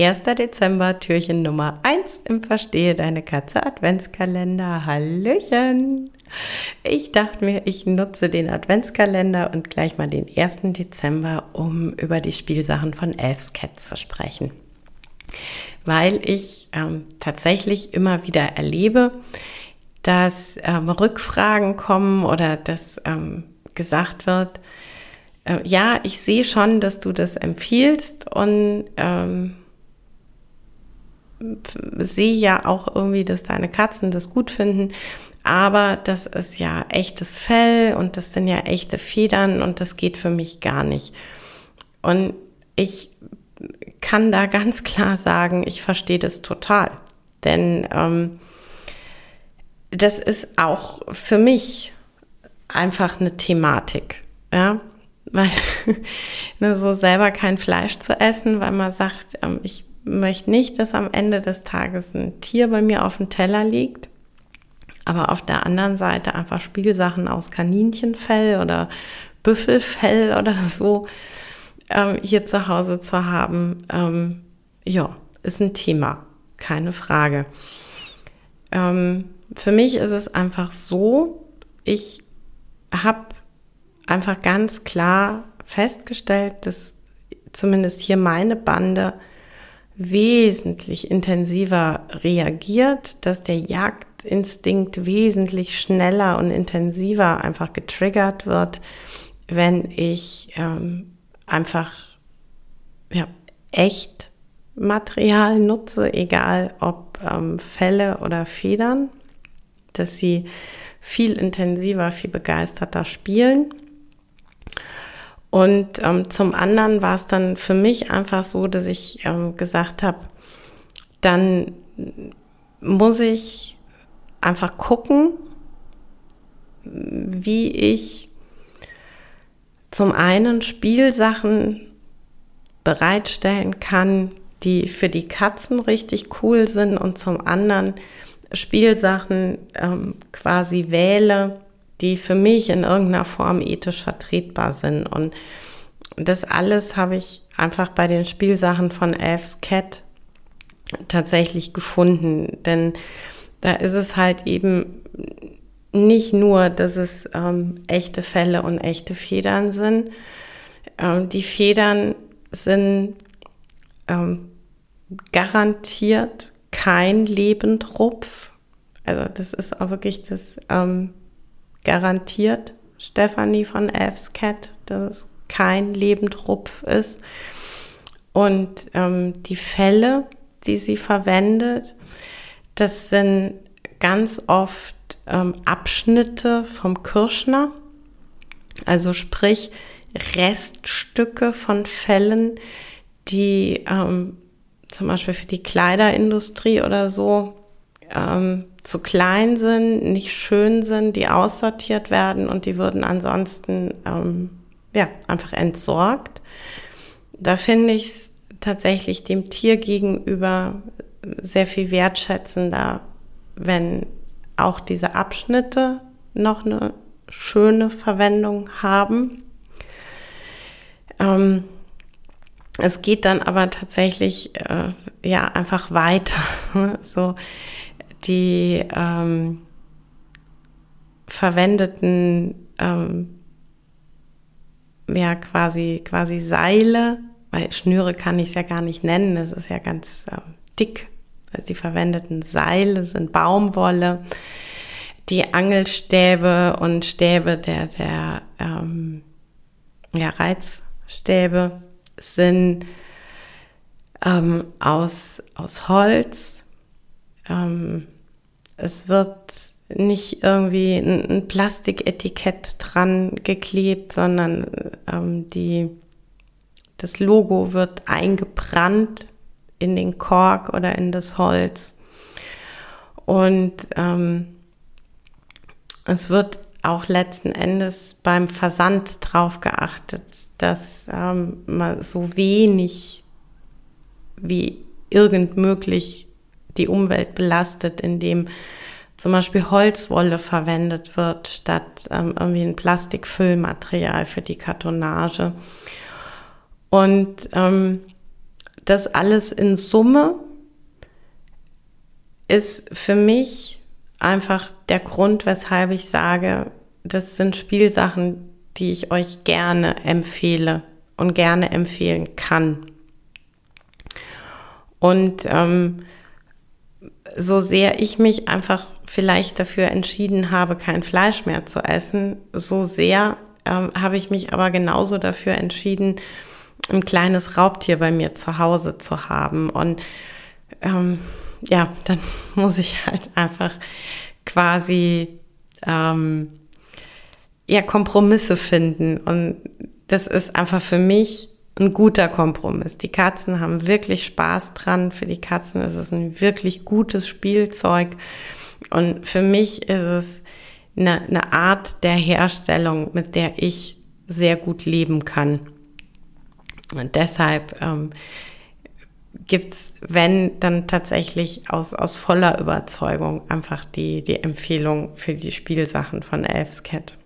1. Dezember, Türchen Nummer 1 im Verstehe deine Katze Adventskalender. Hallöchen! Ich dachte mir, ich nutze den Adventskalender und gleich mal den 1. Dezember, um über die Spielsachen von Elf's Cat zu sprechen. Weil ich ähm, tatsächlich immer wieder erlebe, dass ähm, Rückfragen kommen oder dass ähm, gesagt wird, äh, ja, ich sehe schon, dass du das empfiehlst und ähm, sehe ja auch irgendwie, dass deine Katzen das gut finden, aber das ist ja echtes Fell und das sind ja echte Federn und das geht für mich gar nicht. Und ich kann da ganz klar sagen, ich verstehe das total, denn ähm, das ist auch für mich einfach eine Thematik, ja, weil ne, so selber kein Fleisch zu essen, weil man sagt, ähm, ich möchte nicht, dass am Ende des Tages ein Tier bei mir auf dem Teller liegt. Aber auf der anderen Seite einfach Spielsachen aus Kaninchenfell oder Büffelfell oder so ähm, hier zu Hause zu haben, ähm, ja, ist ein Thema, keine Frage. Ähm, für mich ist es einfach so, ich habe einfach ganz klar festgestellt, dass zumindest hier meine Bande wesentlich intensiver reagiert, dass der Jagdinstinkt wesentlich schneller und intensiver einfach getriggert wird, wenn ich ähm, einfach ja, echt Material nutze, egal ob ähm, Felle oder Federn, dass sie viel intensiver, viel begeisterter spielen. Und ähm, zum anderen war es dann für mich einfach so, dass ich ähm, gesagt habe, dann muss ich einfach gucken, wie ich zum einen Spielsachen bereitstellen kann, die für die Katzen richtig cool sind und zum anderen Spielsachen ähm, quasi wähle, die für mich in irgendeiner Form ethisch vertretbar sind. Und das alles habe ich einfach bei den Spielsachen von Elf's Cat tatsächlich gefunden. Denn da ist es halt eben nicht nur, dass es ähm, echte Fälle und echte Federn sind. Ähm, die Federn sind ähm, garantiert kein Lebendrupf. Also das ist auch wirklich das ähm, garantiert Stephanie von Elf's Cat, dass es kein Lebendrupf ist. Und ähm, die Fälle, die sie verwendet, das sind ganz oft ähm, Abschnitte vom Kirschner, also sprich Reststücke von Fällen, die ähm, zum Beispiel für die Kleiderindustrie oder so ähm, zu klein sind, nicht schön sind, die aussortiert werden und die würden ansonsten ähm, ja, einfach entsorgt. Da finde ich es tatsächlich dem Tier gegenüber sehr viel wertschätzender, wenn auch diese Abschnitte noch eine schöne Verwendung haben. Ähm, es geht dann aber tatsächlich äh, ja einfach weiter. so die ähm, verwendeten ähm, ja quasi quasi Seile, weil Schnüre kann ich es ja gar nicht nennen, das ist ja ganz äh, dick. Also die verwendeten Seile sind Baumwolle, die Angelstäbe und Stäbe der der ähm, ja, Reizstäbe sind ähm, aus aus Holz. Ähm, es wird nicht irgendwie ein, Plastiketikett dran geklebt, sondern ähm, die, das Logo wird eingebrannt in den Kork oder in das Holz. Und ähm, es wird auch letzten Endes beim Versand drauf geachtet, dass ähm, man so wenig wie irgend möglich die Umwelt belastet, indem zum Beispiel Holzwolle verwendet wird statt ähm, irgendwie ein Plastikfüllmaterial für die Kartonage. Und ähm, das alles in Summe ist für mich einfach der Grund, weshalb ich sage, das sind Spielsachen, die ich euch gerne empfehle und gerne empfehlen kann. Und ähm, so sehr ich mich einfach vielleicht dafür entschieden habe, kein Fleisch mehr zu essen, so sehr ähm, habe ich mich aber genauso dafür entschieden, ein kleines Raubtier bei mir zu Hause zu haben. Und ähm, ja, dann muss ich halt einfach quasi ähm, ja, Kompromisse finden. Und das ist einfach für mich ein guter Kompromiss. Die Katzen haben wirklich Spaß dran. Für die Katzen ist es ein wirklich gutes Spielzeug. Und für mich ist es eine, eine Art der Herstellung, mit der ich sehr gut leben kann. Und deshalb ähm, gibt's, wenn dann tatsächlich aus, aus voller Überzeugung einfach die, die Empfehlung für die Spielsachen von Elfscat.